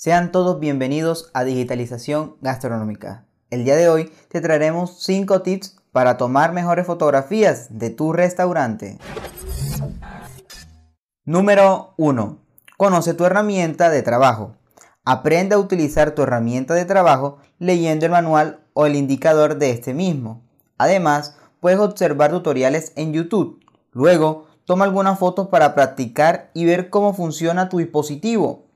Sean todos bienvenidos a Digitalización Gastronómica. El día de hoy te traeremos 5 tips para tomar mejores fotografías de tu restaurante. Número 1. Conoce tu herramienta de trabajo. Aprende a utilizar tu herramienta de trabajo leyendo el manual o el indicador de este mismo. Además, puedes observar tutoriales en YouTube. Luego, toma algunas fotos para practicar y ver cómo funciona tu dispositivo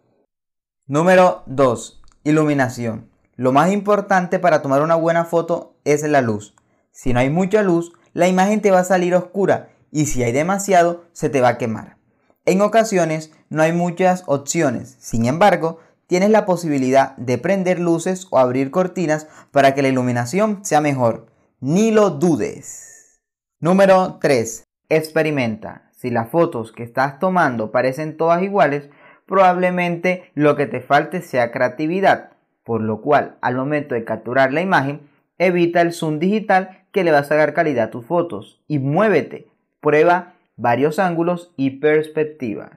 Número 2. Iluminación. Lo más importante para tomar una buena foto es la luz. Si no hay mucha luz, la imagen te va a salir oscura y si hay demasiado, se te va a quemar. En ocasiones no hay muchas opciones, sin embargo, tienes la posibilidad de prender luces o abrir cortinas para que la iluminación sea mejor. Ni lo dudes. Número 3. Experimenta. Si las fotos que estás tomando parecen todas iguales, probablemente lo que te falte sea creatividad, por lo cual al momento de capturar la imagen, evita el zoom digital que le va a sacar calidad a tus fotos y muévete, prueba varios ángulos y perspectivas.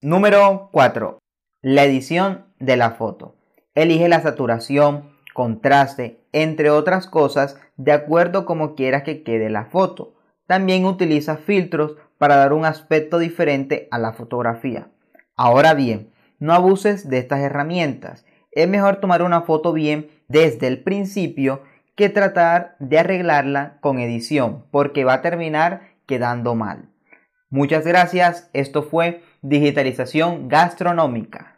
Número 4. La edición de la foto. Elige la saturación, contraste, entre otras cosas, de acuerdo como quieras que quede la foto. También utiliza filtros para dar un aspecto diferente a la fotografía. Ahora bien, no abuses de estas herramientas. Es mejor tomar una foto bien desde el principio que tratar de arreglarla con edición, porque va a terminar quedando mal. Muchas gracias, esto fue Digitalización Gastronómica.